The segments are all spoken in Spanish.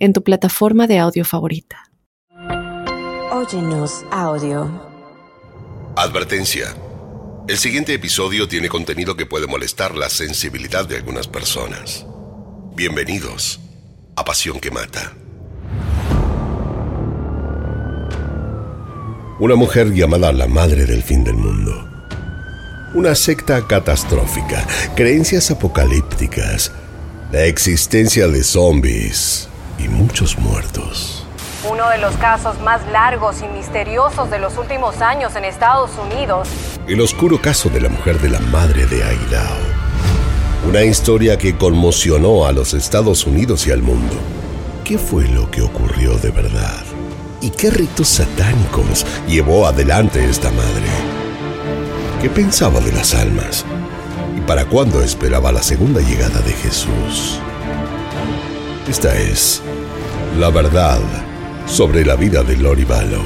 en tu plataforma de audio favorita. Óyenos audio. Advertencia. El siguiente episodio tiene contenido que puede molestar la sensibilidad de algunas personas. Bienvenidos a Pasión que Mata. Una mujer llamada la Madre del Fin del Mundo. Una secta catastrófica, creencias apocalípticas, la existencia de zombies, y muchos muertos. Uno de los casos más largos y misteriosos de los últimos años en Estados Unidos. El oscuro caso de la mujer de la madre de Aidao. Una historia que conmocionó a los Estados Unidos y al mundo. ¿Qué fue lo que ocurrió de verdad? ¿Y qué ritos satánicos llevó adelante esta madre? ¿Qué pensaba de las almas? ¿Y para cuándo esperaba la segunda llegada de Jesús? Esta es la verdad sobre la vida de Lori Vallow.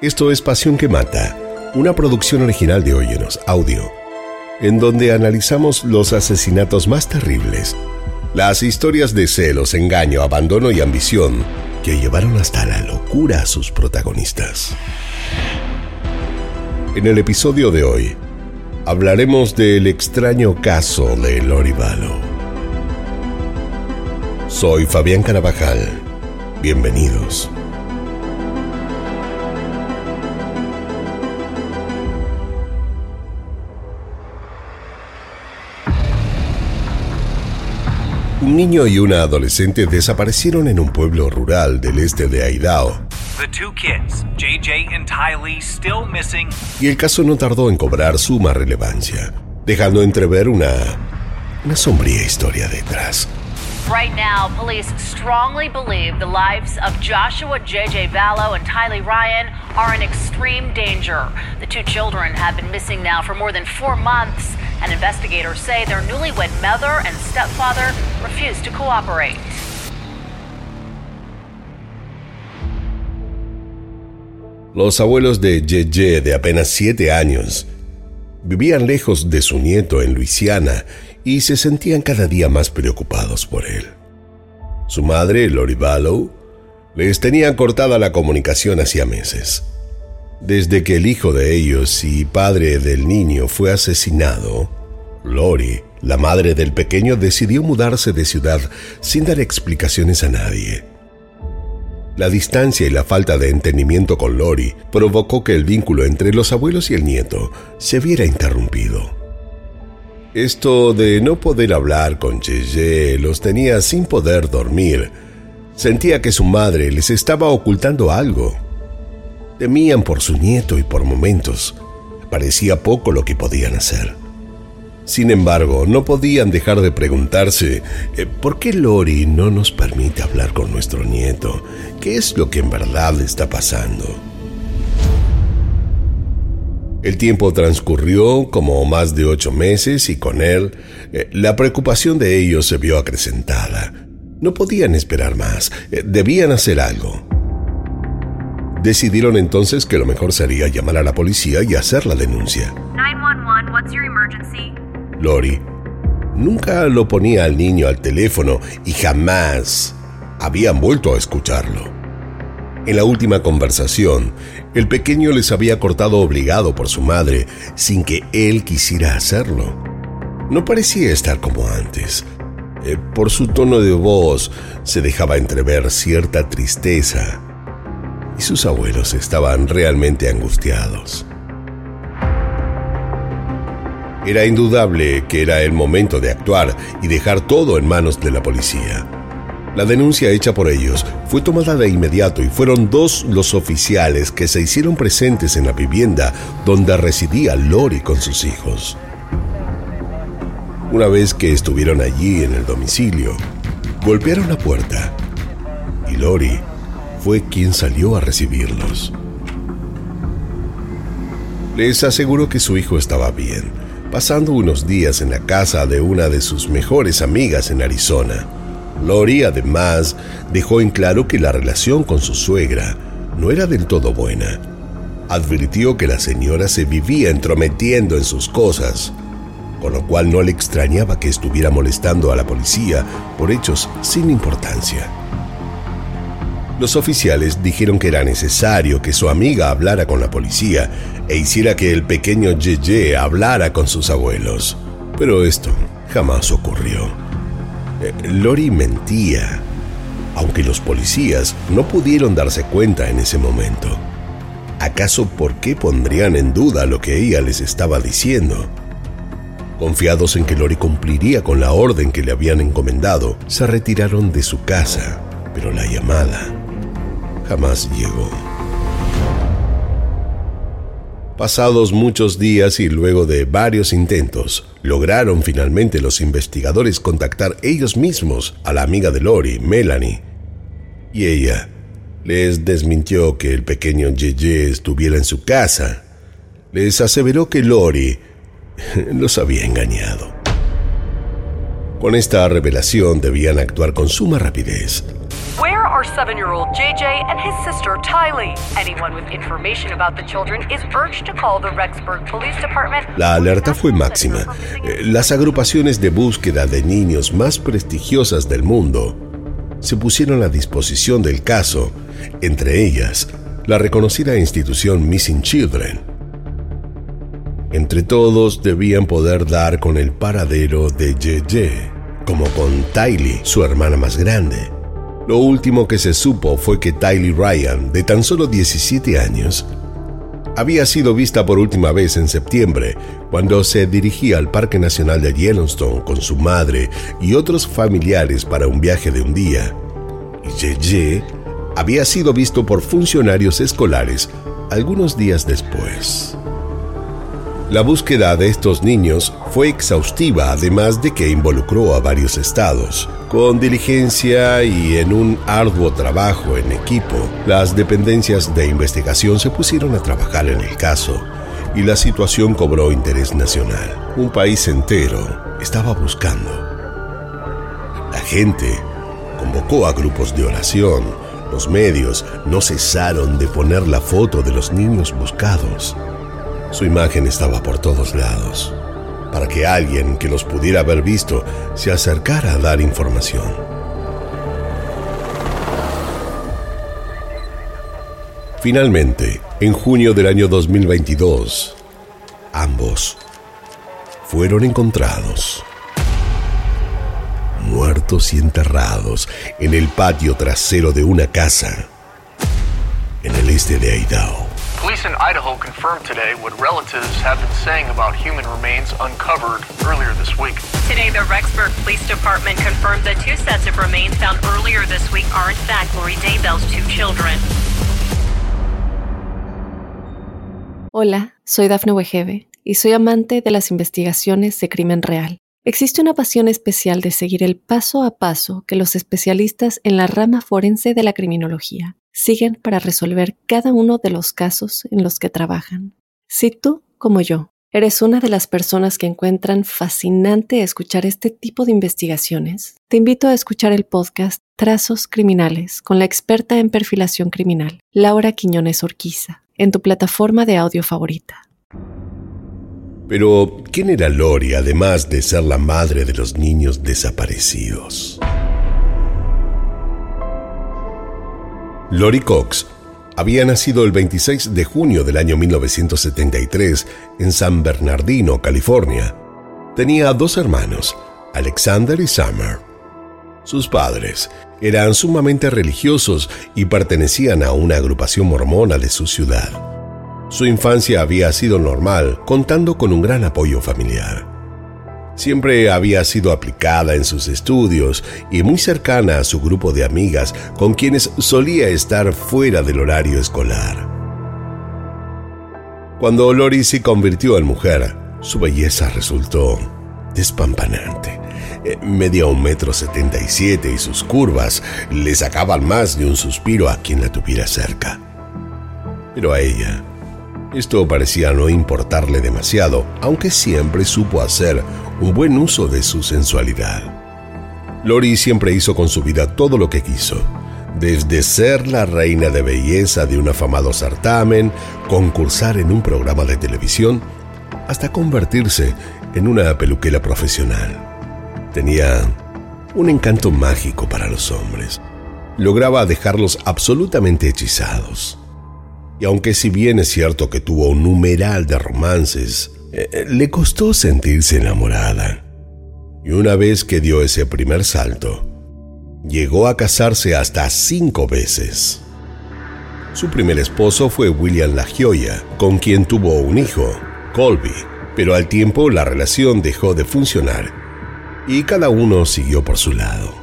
Esto es Pasión que Mata, una producción original de Óyenos Audio, en donde analizamos los asesinatos más terribles, las historias de celos, engaño, abandono y ambición que llevaron hasta la locura a sus protagonistas. En el episodio de hoy, hablaremos del extraño caso de Lori Soy Fabián Carabajal. Bienvenidos. Un niño y una adolescente desaparecieron en un pueblo rural del este de Idaho y el caso no tardó en cobrar suma relevancia, dejando entrever una, una sombría historia detrás. Right now, police strongly believe the lives of Joshua J.J. Vallow and Tylee Ryan are in extreme danger. The two children have been missing now for more than four months, and investigators say their newlywed mother and stepfather refuse to cooperate. Los abuelos de Yeye, de apenas siete años, vivían lejos de su nieto en Luisiana y se sentían cada día más preocupados por él. Su madre, Lori Ballow, les tenía cortada la comunicación hacía meses. Desde que el hijo de ellos y padre del niño fue asesinado, Lori, la madre del pequeño, decidió mudarse de ciudad sin dar explicaciones a nadie. La distancia y la falta de entendimiento con Lori provocó que el vínculo entre los abuelos y el nieto se viera interrumpido. Esto de no poder hablar con Yeye los tenía sin poder dormir. Sentía que su madre les estaba ocultando algo. Temían por su nieto y por momentos parecía poco lo que podían hacer. Sin embargo, no podían dejar de preguntarse, eh, ¿por qué Lori no nos permite hablar con nuestro nieto? ¿Qué es lo que en verdad está pasando? El tiempo transcurrió como más de ocho meses y con él eh, la preocupación de ellos se vio acrecentada. No podían esperar más, eh, debían hacer algo. Decidieron entonces que lo mejor sería llamar a la policía y hacer la denuncia. 911, what's your emergency? Lori nunca lo ponía al niño al teléfono y jamás habían vuelto a escucharlo. En la última conversación, el pequeño les había cortado obligado por su madre sin que él quisiera hacerlo. No parecía estar como antes. Eh, por su tono de voz se dejaba entrever cierta tristeza y sus abuelos estaban realmente angustiados. Era indudable que era el momento de actuar y dejar todo en manos de la policía. La denuncia hecha por ellos fue tomada de inmediato y fueron dos los oficiales que se hicieron presentes en la vivienda donde residía Lori con sus hijos. Una vez que estuvieron allí en el domicilio, golpearon la puerta y Lori fue quien salió a recibirlos. Les aseguró que su hijo estaba bien, pasando unos días en la casa de una de sus mejores amigas en Arizona. Lori además dejó en claro que la relación con su suegra no era del todo buena. Advirtió que la señora se vivía entrometiendo en sus cosas, con lo cual no le extrañaba que estuviera molestando a la policía por hechos sin importancia. Los oficiales dijeron que era necesario que su amiga hablara con la policía e hiciera que el pequeño Yeye hablara con sus abuelos. Pero esto jamás ocurrió. Eh, Lori mentía, aunque los policías no pudieron darse cuenta en ese momento. ¿Acaso por qué pondrían en duda lo que ella les estaba diciendo? Confiados en que Lori cumpliría con la orden que le habían encomendado, se retiraron de su casa, pero la llamada jamás llegó. Pasados muchos días y luego de varios intentos, lograron finalmente los investigadores contactar ellos mismos a la amiga de Lori, Melanie, y ella les desmintió que el pequeño Yeye estuviera en su casa. Les aseveró que Lori los había engañado. Con esta revelación debían actuar con suma rapidez. Where are seven-year-old JJ and his sister Tylee? Anyone with information about the children is urged to call the Rexburg Police Department. La alerta fue máxima. Eh, las agrupaciones de búsqueda de niños más prestigiosas del mundo se pusieron a disposición del caso, entre ellas la reconocida institución Missing Children. Entre todos debían poder dar con el paradero de JJ, como con Tylee, su hermana más grande. Lo último que se supo fue que Tylee Ryan, de tan solo 17 años, había sido vista por última vez en septiembre, cuando se dirigía al Parque Nacional de Yellowstone con su madre y otros familiares para un viaje de un día. Y JJ había sido visto por funcionarios escolares algunos días después. La búsqueda de estos niños fue exhaustiva, además de que involucró a varios estados. Con diligencia y en un arduo trabajo en equipo, las dependencias de investigación se pusieron a trabajar en el caso y la situación cobró interés nacional. Un país entero estaba buscando. La gente convocó a grupos de oración. Los medios no cesaron de poner la foto de los niños buscados. Su imagen estaba por todos lados, para que alguien que los pudiera haber visto se acercara a dar información. Finalmente, en junio del año 2022, ambos fueron encontrados, muertos y enterrados en el patio trasero de una casa en el este de Idaho. Police in Idaho confirmed today what relatives have been saying about human remains uncovered earlier this week. Today, the Rexburg Police Department confirmed the two sets of remains found earlier this week are in fact Lori Daybell's two children. Hola, soy Dafne Wegebe y soy amante de las investigaciones de crimen real. Existe una pasión especial de seguir el paso a paso que los especialistas en la rama forense de la criminología siguen para resolver cada uno de los casos en los que trabajan. Si tú, como yo, eres una de las personas que encuentran fascinante escuchar este tipo de investigaciones, te invito a escuchar el podcast Trazos Criminales con la experta en perfilación criminal, Laura Quiñones Orquiza, en tu plataforma de audio favorita. Pero, ¿quién era Lori además de ser la madre de los niños desaparecidos? Lori Cox había nacido el 26 de junio del año 1973 en San Bernardino, California. Tenía dos hermanos, Alexander y Summer. Sus padres eran sumamente religiosos y pertenecían a una agrupación mormona de su ciudad. Su infancia había sido normal, contando con un gran apoyo familiar. Siempre había sido aplicada en sus estudios y muy cercana a su grupo de amigas con quienes solía estar fuera del horario escolar. Cuando Lori se convirtió en mujer, su belleza resultó despampanante. Eh, medía un metro setenta y siete y sus curvas le sacaban más de un suspiro a quien la tuviera cerca. Pero a ella, esto parecía no importarle demasiado, aunque siempre supo hacer un buen uso de su sensualidad. Lori siempre hizo con su vida todo lo que quiso, desde ser la reina de belleza de un afamado certamen, concursar en un programa de televisión, hasta convertirse en una peluquera profesional. Tenía un encanto mágico para los hombres. Lograba dejarlos absolutamente hechizados. Y aunque si bien es cierto que tuvo un numeral de romances, eh, eh, le costó sentirse enamorada. Y una vez que dio ese primer salto, llegó a casarse hasta cinco veces. Su primer esposo fue William La Gioia, con quien tuvo un hijo, Colby, pero al tiempo la relación dejó de funcionar y cada uno siguió por su lado.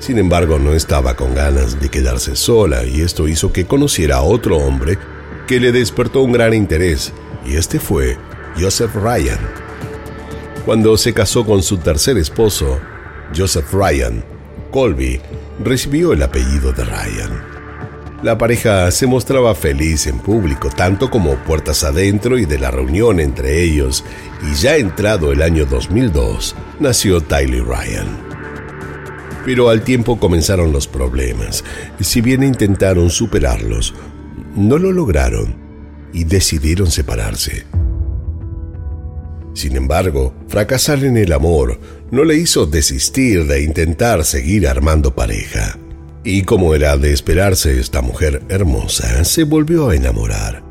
Sin embargo, no estaba con ganas de quedarse sola y esto hizo que conociera a otro hombre que le despertó un gran interés y este fue Joseph Ryan. Cuando se casó con su tercer esposo, Joseph Ryan, Colby recibió el apellido de Ryan. La pareja se mostraba feliz en público, tanto como puertas adentro y de la reunión entre ellos, y ya entrado el año 2002, nació Tyler Ryan. Pero al tiempo comenzaron los problemas, si bien intentaron superarlos, no lo lograron y decidieron separarse. Sin embargo, fracasar en el amor no le hizo desistir de intentar seguir armando pareja. Y como era de esperarse, esta mujer hermosa se volvió a enamorar.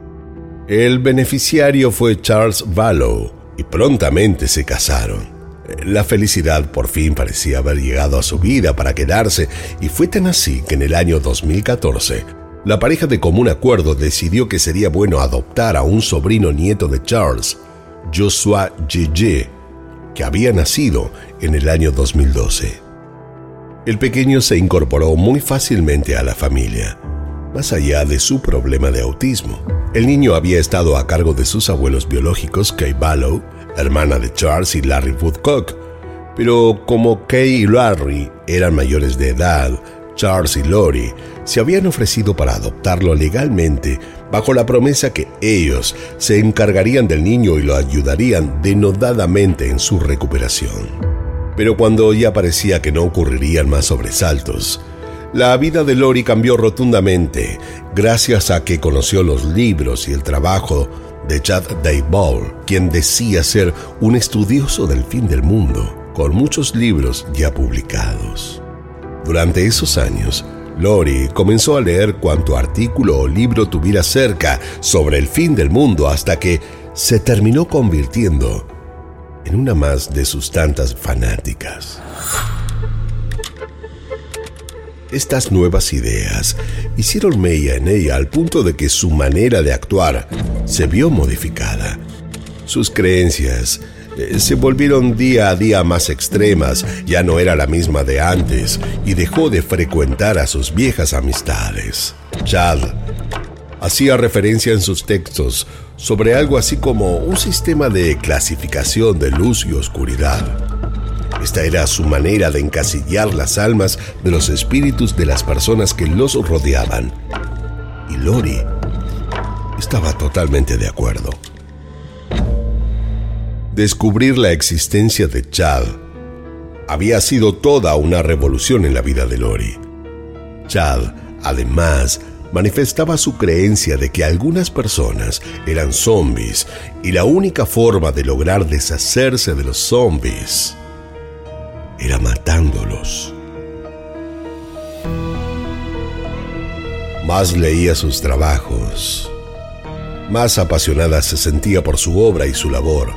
El beneficiario fue Charles Vallow y prontamente se casaron. La felicidad por fin parecía haber llegado a su vida para quedarse y fue tan así que en el año 2014 la pareja de común acuerdo decidió que sería bueno adoptar a un sobrino nieto de Charles, Joshua Gege, que había nacido en el año 2012 el pequeño se incorporó muy fácilmente a la familia, más allá de su problema de autismo. El niño había estado a cargo de sus abuelos biológicos, Kay Ballow, hermana de Charles y Larry Woodcock, pero como Kay y Larry eran mayores de edad, Charles y Lori se habían ofrecido para adoptarlo legalmente bajo la promesa que ellos se encargarían del niño y lo ayudarían denodadamente en su recuperación. Pero cuando ya parecía que no ocurrirían más sobresaltos, la vida de Lori cambió rotundamente gracias a que conoció los libros y el trabajo de Chad Dayball, quien decía ser un estudioso del fin del mundo, con muchos libros ya publicados. Durante esos años, Lori comenzó a leer cuanto artículo o libro tuviera cerca sobre el fin del mundo hasta que se terminó convirtiendo en una más de sus tantas fanáticas. Estas nuevas ideas hicieron mella en ella al punto de que su manera de actuar se vio modificada. Sus creencias eh, se volvieron día a día más extremas, ya no era la misma de antes y dejó de frecuentar a sus viejas amistades. Chad hacía referencia en sus textos sobre algo así como un sistema de clasificación de luz y oscuridad. Esta era su manera de encasillar las almas de los espíritus de las personas que los rodeaban. Y Lori estaba totalmente de acuerdo. Descubrir la existencia de Chad había sido toda una revolución en la vida de Lori. Chad, además, manifestaba su creencia de que algunas personas eran zombies y la única forma de lograr deshacerse de los zombies era matándolos. Más leía sus trabajos, más apasionada se sentía por su obra y su labor.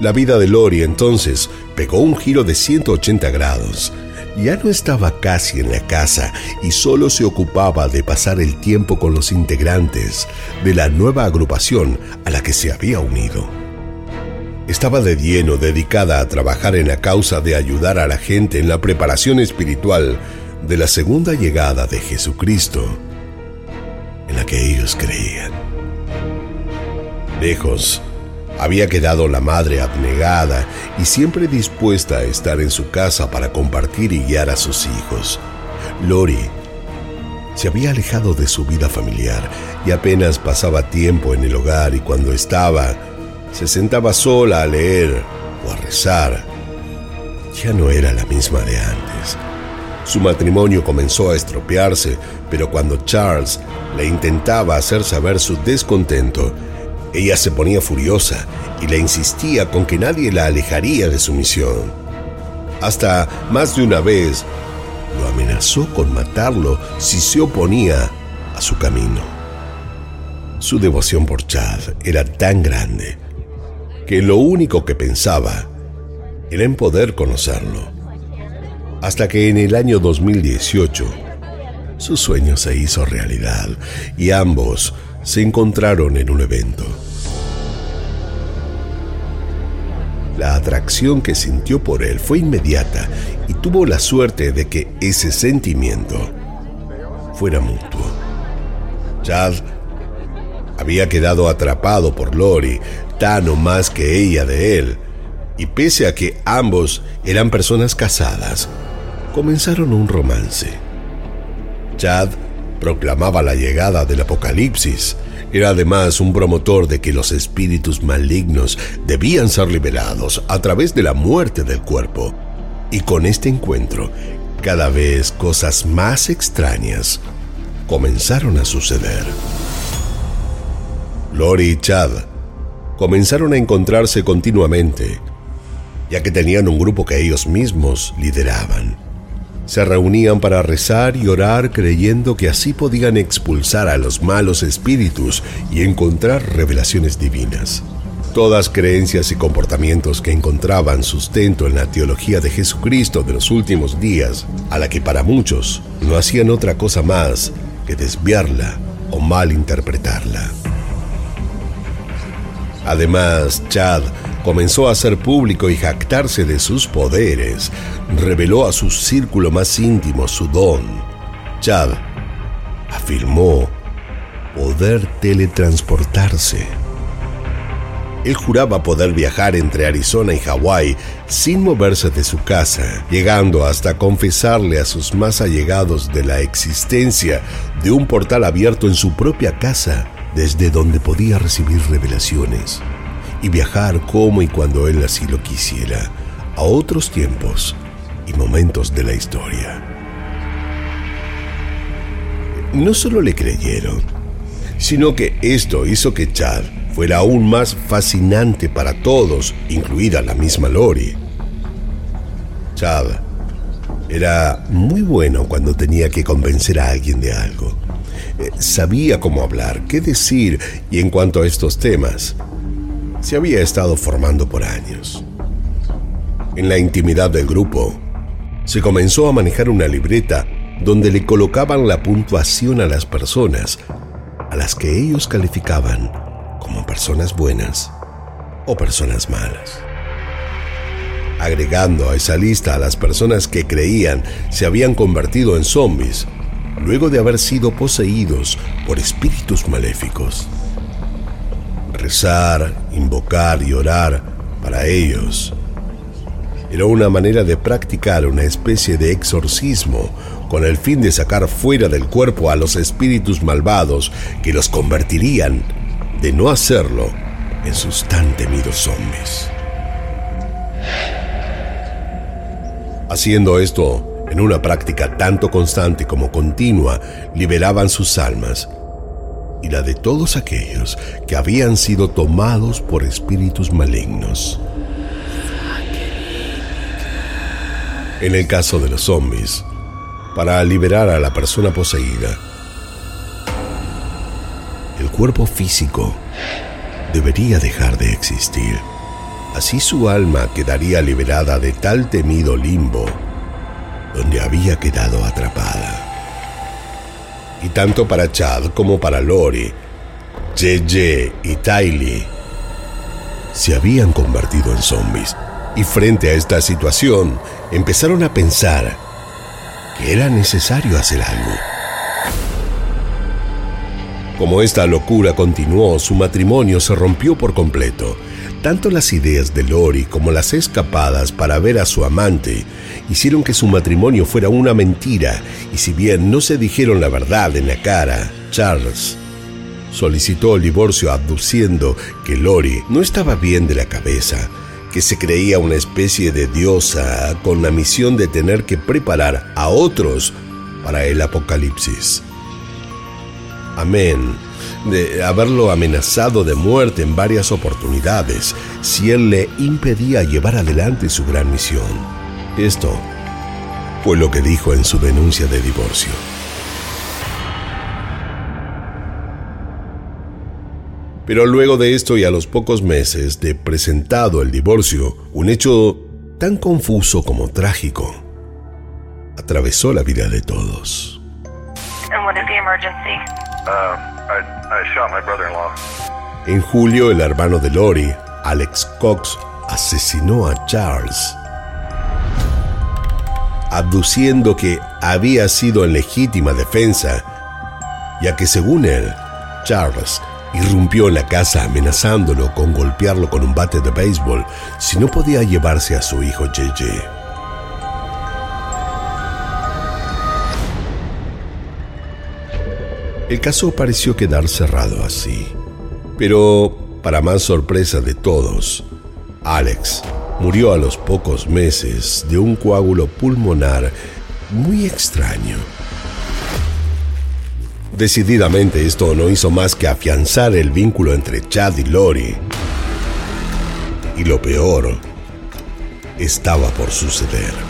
La vida de Lori entonces pegó un giro de 180 grados ya no estaba casi en la casa y solo se ocupaba de pasar el tiempo con los integrantes de la nueva agrupación a la que se había unido. Estaba de lleno dedicada a trabajar en la causa de ayudar a la gente en la preparación espiritual de la segunda llegada de Jesucristo, en la que ellos creían. Lejos Había quedado la madre abnegada y siempre dispuesta a estar en su casa para compartir y guiar a sus hijos. Lori se había alejado de su vida familiar y apenas pasaba tiempo en el hogar y cuando estaba, se sentaba sola a leer o a rezar. Ya no era la misma de antes. Su matrimonio comenzó a estropearse, pero cuando Charles le intentaba hacer saber su descontento, ella se ponía furiosa y le insistía con que nadie la alejaría de su misión. Hasta más de una vez lo amenazó con matarlo si se oponía a su camino. Su devoción por Chad era tan grande que lo único que pensaba era en poder conocerlo. Hasta que en el año 2018 su sueño se hizo realidad y ambos se encontraron en un evento. La atracción que sintió por él fue inmediata y tuvo la suerte de que ese sentimiento fuera mutuo. Chad había quedado atrapado por Lori, más que ella de él, y pese a que ambos eran personas casadas, comenzaron un romance. Chad proclamaba la llegada del apocalipsis. Era además un promotor de que los espíritus malignos debían ser liberados a través de la muerte del cuerpo. Y con este encuentro, cada vez cosas más extrañas comenzaron a suceder. Lori y Chad comenzaron a encontrarse continuamente, ya que tenían un grupo que ellos mismos lideraban. Se reunían para rezar y orar creyendo que así podían expulsar a los malos espíritus y encontrar revelaciones divinas. Todas creencias y comportamientos que encontraban sustento en la teología de Jesucristo de los últimos días, a la que para muchos no hacían otra cosa más que desviarla o malinterpretarla. Además, Chad comenzó a hacer público y jactarse de sus poderes, reveló a su círculo más íntimo su don. Chad afirmó poder teletransportarse. Él juraba poder viajar entre Arizona y Hawái sin moverse de su casa, llegando hasta confesarle a sus más allegados de la existencia de un portal abierto en su propia casa desde donde podía recibir revelaciones y viajar como y cuando él así lo quisiera, a otros tiempos y momentos de la historia. No solo le creyeron, sino que esto hizo que Chad fuera aún más fascinante para todos, incluida la misma Lori. Chad era muy bueno cuando tenía que convencer a alguien de algo. Sabía cómo hablar, qué decir y en cuanto a estos temas, se había estado formando por años. En la intimidad del grupo, se comenzó a manejar una libreta donde le colocaban la puntuación a las personas a las que ellos calificaban como personas buenas o personas malas. Agregando a esa lista a las personas que creían se habían convertido en zombies luego de haber sido poseídos por espíritus maléficos. Rezar, invocar y orar para ellos era una manera de practicar una especie de exorcismo con el fin de sacar fuera del cuerpo a los espíritus malvados que los convertirían, de no hacerlo, en sus tan temidos zombies. Haciendo esto, en una práctica tanto constante como continua, liberaban sus almas y la de todos aquellos que habían sido tomados por espíritus malignos. En el caso de los zombies, para liberar a la persona poseída, el cuerpo físico debería dejar de existir. Así su alma quedaría liberada de tal temido limbo donde había quedado atrapada. Y tanto para Chad como para Lori, JJ y Tylee se habían convertido en zombies y frente a esta situación empezaron a pensar que era necesario hacer algo. Como esta locura continuó, su matrimonio se rompió por completo. Tanto las ideas de Lori como las escapadas para ver a su amante hicieron que su matrimonio fuera una mentira y si bien no se dijeron la verdad en la cara, Charles solicitó el divorcio aduciendo que Lori no estaba bien de la cabeza, que se creía una especie de diosa con la misión de tener que preparar a otros para el apocalipsis. Amén de haberlo amenazado de muerte en varias oportunidades si él le impedía llevar adelante su gran misión. Esto fue lo que dijo en su denuncia de divorcio. Pero luego de esto y a los pocos meses de presentado el divorcio, un hecho tan confuso como trágico atravesó la vida de todos. En julio, el hermano de Lori, Alex Cox, asesinó a Charles, abduciendo que había sido en legítima defensa, ya que según él, Charles irrumpió en la casa amenazándolo con golpearlo con un bate de béisbol si no podía llevarse a su hijo JJ. El caso pareció quedar cerrado así. Pero, para más sorpresa de todos, Alex murió a los pocos meses de un coágulo pulmonar muy extraño. Decididamente esto no hizo más que afianzar el vínculo entre Chad y Lori. Y lo peor estaba por suceder.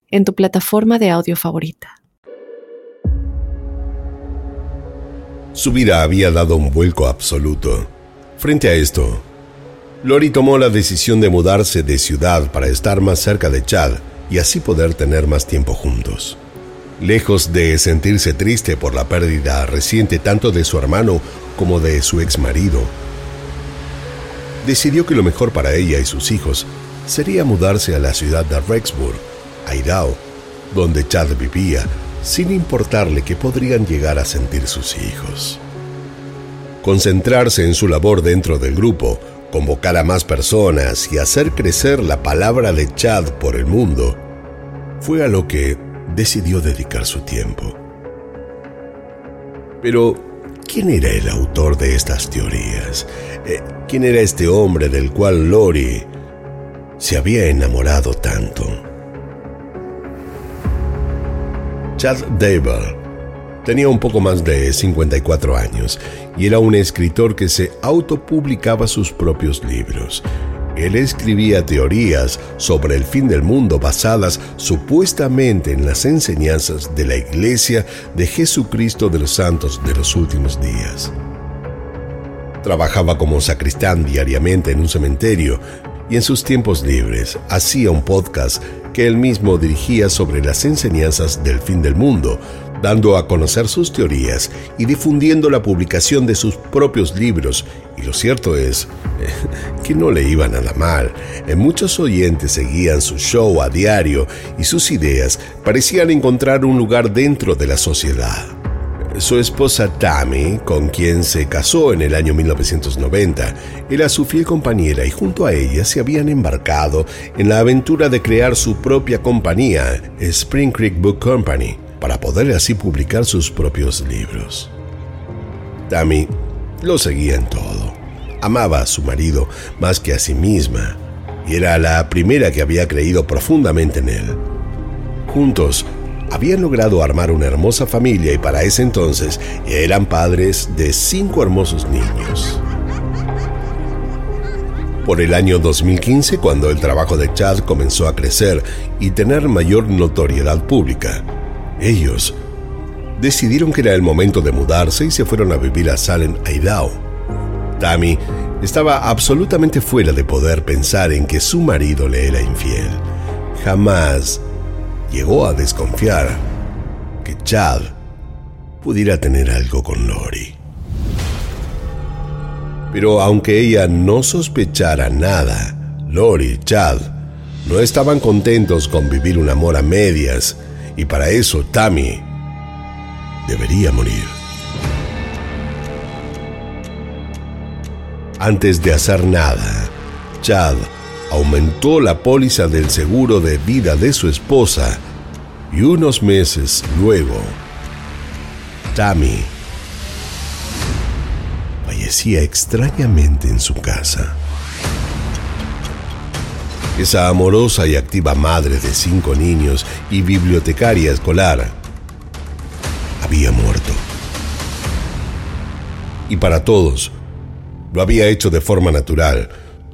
en tu plataforma de audio favorita. Su vida había dado un vuelco absoluto. Frente a esto, Lori tomó la decisión de mudarse de ciudad para estar más cerca de Chad y así poder tener más tiempo juntos. Lejos de sentirse triste por la pérdida reciente tanto de su hermano como de su ex marido, decidió que lo mejor para ella y sus hijos sería mudarse a la ciudad de Rexburg, Idaho, donde Chad vivía, sin importarle que podrían llegar a sentir sus hijos. Concentrarse en su labor dentro del grupo, convocar a más personas y hacer crecer la palabra de Chad por el mundo, fue a lo que decidió dedicar su tiempo. Pero, ¿quién era el autor de estas teorías? Eh, ¿Quién era este hombre del cual Lori se había enamorado tanto? Chad Dable tenía un poco más de 54 años y era un escritor que se autopublicaba sus propios libros. Él escribía teorías sobre el fin del mundo basadas supuestamente en las enseñanzas de la Iglesia de Jesucristo de los Santos de los últimos días. Trabajaba como sacristán diariamente en un cementerio y en sus tiempos libres hacía un podcast que él mismo dirigía sobre las enseñanzas del fin del mundo, dando a conocer sus teorías y difundiendo la publicación de sus propios libros. Y lo cierto es que no le iba nada mal. Muchos oyentes seguían su show a diario y sus ideas parecían encontrar un lugar dentro de la sociedad. Su esposa Tammy, con quien se casó en el año 1990, era su fiel compañera y junto a ella se habían embarcado en la aventura de crear su propia compañía, Spring Creek Book Company, para poder así publicar sus propios libros. Tammy lo seguía en todo. Amaba a su marido más que a sí misma y era la primera que había creído profundamente en él. Juntos habían logrado armar una hermosa familia y para ese entonces eran padres de cinco hermosos niños. Por el año 2015, cuando el trabajo de Chad comenzó a crecer y tener mayor notoriedad pública, ellos decidieron que era el momento de mudarse y se fueron a vivir a Salem, Idaho. Tammy estaba absolutamente fuera de poder pensar en que su marido le era infiel. Jamás llegó a desconfiar que Chad pudiera tener algo con Lori. Pero aunque ella no sospechara nada, Lori y Chad no estaban contentos con vivir un amor a medias y para eso Tammy debería morir. Antes de hacer nada, Chad aumentó la póliza del seguro de vida de su esposa y unos meses luego, Tammy fallecía extrañamente en su casa. Esa amorosa y activa madre de cinco niños y bibliotecaria escolar había muerto. Y para todos, lo había hecho de forma natural.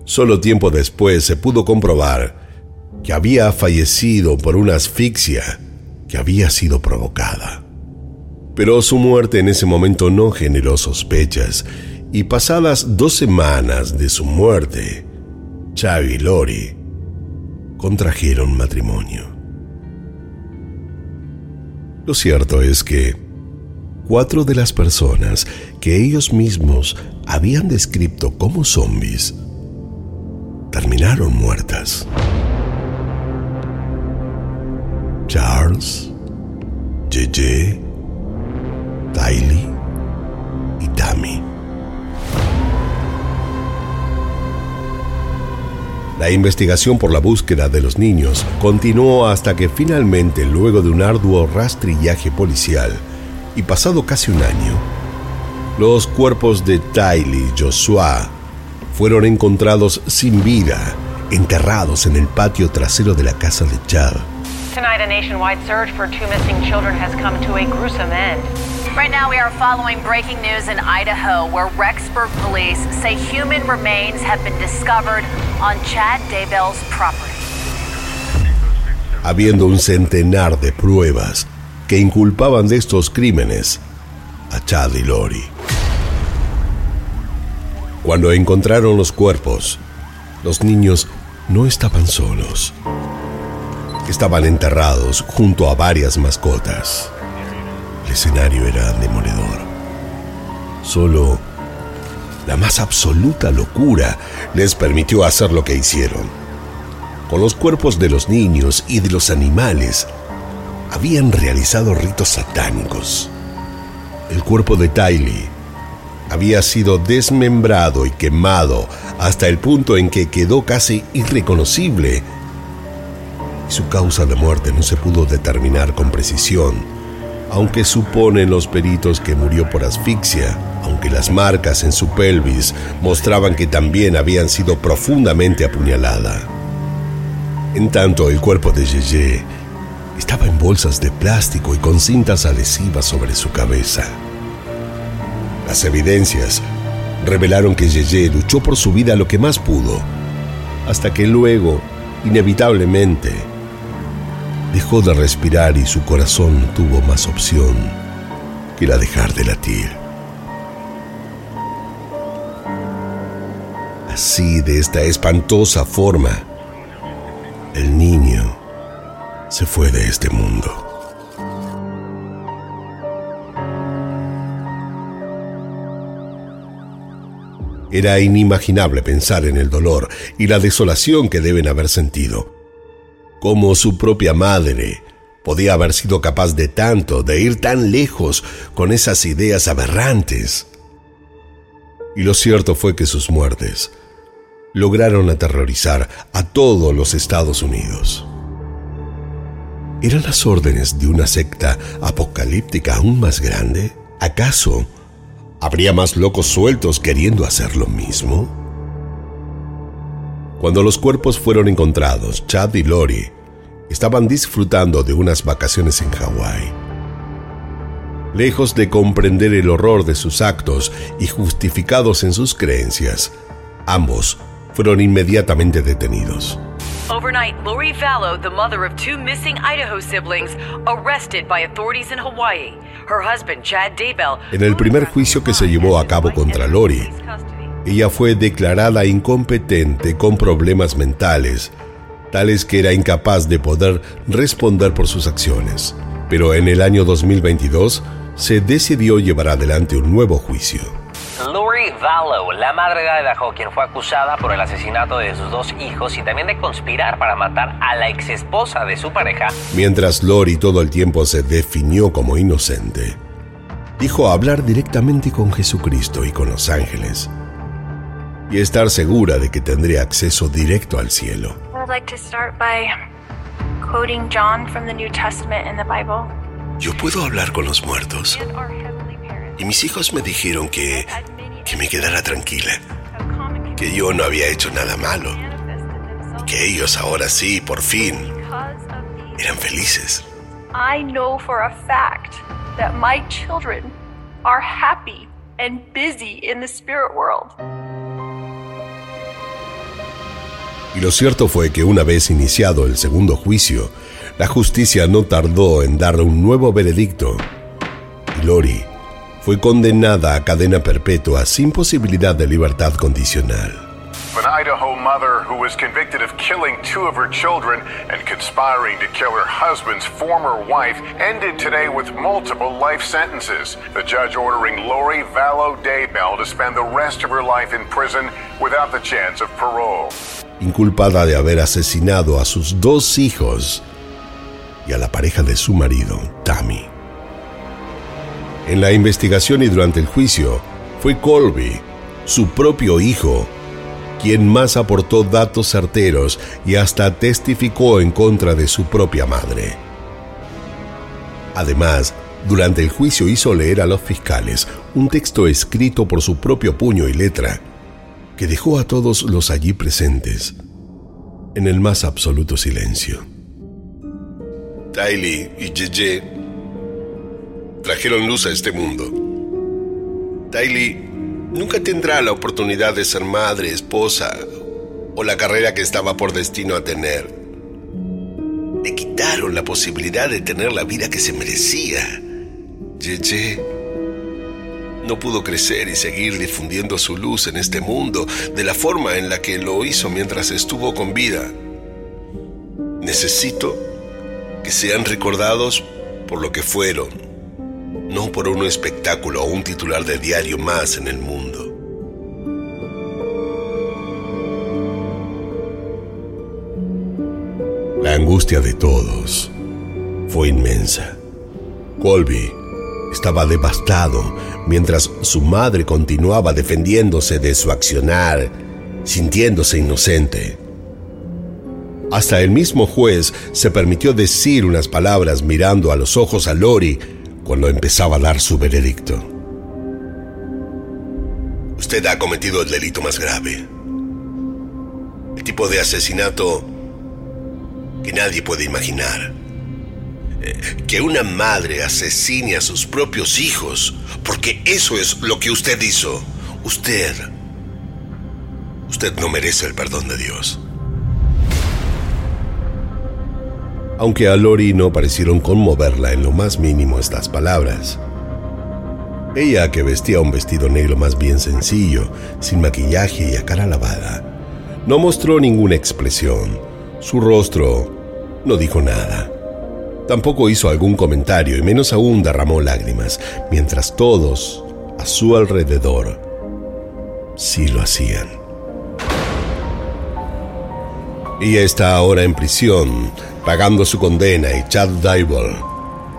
Solo tiempo después se pudo comprobar que había fallecido por una asfixia que había sido provocada. Pero su muerte en ese momento no generó sospechas y pasadas dos semanas de su muerte, Chavi y Lori contrajeron matrimonio. Lo cierto es que cuatro de las personas que ellos mismos habían descrito como zombies terminaron muertas. Charles, JJ, Tylee y Tammy. La investigación por la búsqueda de los niños continuó hasta que finalmente, luego de un arduo rastrillaje policial y pasado casi un año, los cuerpos de Tylee Joshua fueron encontrados sin vida, enterrados en el patio trasero de la casa de Chad. Tonight, a nationwide search for two missing children has come to a gruesome end. Right now, we are following breaking news in Idaho, where Rexburg police say human remains have been discovered on Chad Daybell's property. Habiendo un centenar de pruebas que inculpaban de estos crímenes a Chad y Lori. Cuando encontraron los cuerpos, los niños no estaban solos. Estaban enterrados junto a varias mascotas. El escenario era demoledor. Solo la más absoluta locura les permitió hacer lo que hicieron. Con los cuerpos de los niños y de los animales, habían realizado ritos satánicos. El cuerpo de Tylee había sido desmembrado y quemado hasta el punto en que quedó casi irreconocible. Y su causa de muerte no se pudo determinar con precisión, aunque suponen los peritos que murió por asfixia, aunque las marcas en su pelvis mostraban que también habían sido profundamente apuñalada. En tanto, el cuerpo de Yeye estaba en bolsas de plástico y con cintas adhesivas sobre su cabeza. Las evidencias revelaron que Yeye luchó por su vida lo que más pudo, hasta que luego, inevitablemente, dejó de respirar y su corazón no tuvo más opción que la dejar de latir. Así, de esta espantosa forma, el niño se fue de este mundo. Era inimaginable pensar en el dolor y la desolación que deben haber sentido. Como su propia madre podía haber sido capaz de tanto, de ir tan lejos con esas ideas aberrantes. Y lo cierto fue que sus muertes lograron aterrorizar a todos los Estados Unidos. ¿Eran las órdenes de una secta apocalíptica aún más grande? ¿Acaso ¿Habría más locos sueltos queriendo hacer lo mismo? Cuando los cuerpos fueron encontrados, Chad y Lori estaban disfrutando de unas vacaciones en Hawái. Lejos de comprender el horror de sus actos y justificados en sus creencias, ambos fueron inmediatamente detenidos. Overnight, Lori Vallow, the mother of two missing Idaho siblings, arrested by authorities in Hawaii. Her husband, Chad Daybell, En el primer juicio que se llevó a cabo contra Lori, ella fue declarada incompetente con problemas mentales, tales que era incapaz de poder responder por sus acciones. Pero en el año 2022 se decidió llevar adelante un nuevo juicio. Lori Vallow, la madre de Idaho, quien fue acusada por el asesinato de sus dos hijos y también de conspirar para matar a la exesposa de su pareja, Mientras Lori todo el tiempo se definió como inocente, dijo hablar directamente con Jesucristo y con los ángeles y estar segura de que tendría acceso directo al cielo. I'd like to start by quoting John from the New Testament in the Bible. Yo puedo hablar con los muertos y mis hijos me dijeron que, que me quedara tranquila, que yo no había hecho nada malo, que ellos ahora sí, por fin, eran felices. I know for a fact that my children are happy and busy in the spirit world. Y lo cierto fue que una vez iniciado el segundo juicio, la justicia no tardó en dar un nuevo veredicto. Y Lori fue condenada a cadena perpetua sin posibilidad de libertad condicional. An Idaho mother who was convicted of killing two of her children and conspiring to kill her husband's former wife ended today with multiple life sentences. The judge ordering Lori Vallow Daybell to spend the rest of her life in prison without the chance of parole. inculpada de haber asesinado a sus dos hijos y a la pareja de su marido, Tammy. En la investigación y durante el juicio, fue Colby, su propio hijo, quien más aportó datos certeros y hasta testificó en contra de su propia madre. Además, durante el juicio hizo leer a los fiscales un texto escrito por su propio puño y letra que dejó a todos los allí presentes en el más absoluto silencio. Tylee y Jeje trajeron luz a este mundo. Tylee nunca tendrá la oportunidad de ser madre, esposa o la carrera que estaba por destino a tener. Le quitaron la posibilidad de tener la vida que se merecía. Jeje no pudo crecer y seguir difundiendo su luz en este mundo de la forma en la que lo hizo mientras estuvo con vida. Necesito que sean recordados por lo que fueron, no por un espectáculo o un titular de diario más en el mundo. La angustia de todos fue inmensa. Colby estaba devastado mientras su madre continuaba defendiéndose de su accionar, sintiéndose inocente. Hasta el mismo juez se permitió decir unas palabras mirando a los ojos a Lori cuando empezaba a dar su veredicto. Usted ha cometido el delito más grave. El tipo de asesinato que nadie puede imaginar que una madre asesine a sus propios hijos, porque eso es lo que usted hizo. Usted... Usted no merece el perdón de Dios. Aunque a Lori no parecieron conmoverla en lo más mínimo estas palabras. Ella, que vestía un vestido negro más bien sencillo, sin maquillaje y a cara lavada, no mostró ninguna expresión. Su rostro no dijo nada. Tampoco hizo algún comentario y menos aún derramó lágrimas, mientras todos a su alrededor sí lo hacían. Ella está ahora en prisión, pagando su condena y Chad Dybel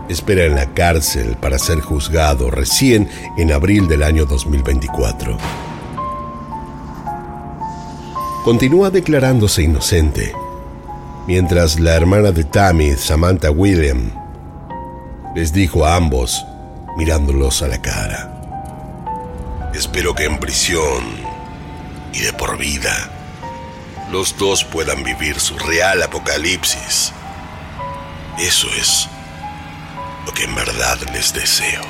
espera en la cárcel para ser juzgado recién en abril del año 2024. Continúa declarándose inocente mientras la hermana de Tammy, Samantha William, les dijo a ambos, mirándolos a la cara. Espero que en prisión y de por vida, los dos puedan vivir su real apocalipsis. Eso es lo que en verdad les deseo.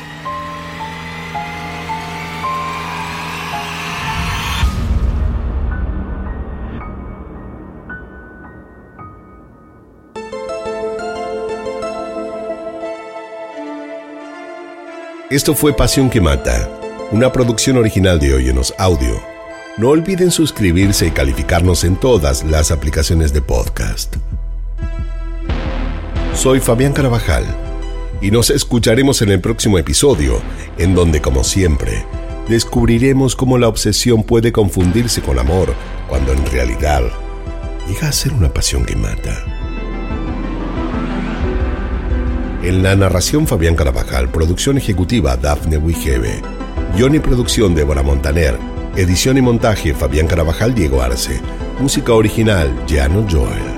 Esto fue Pasión que Mata, una producción original de Oyenos Audio. No olviden suscribirse y calificarnos en todas las aplicaciones de podcast. Soy Fabián Carabajal y nos escucharemos en el próximo episodio, en donde, como siempre, descubriremos cómo la obsesión puede confundirse con amor, cuando en realidad llega a ser una pasión que mata. En la narración Fabián Carabajal, producción ejecutiva Dafne Wigebe, guion y producción Débora Montaner, edición y montaje Fabián Carabajal Diego Arce, música original Jano Joel.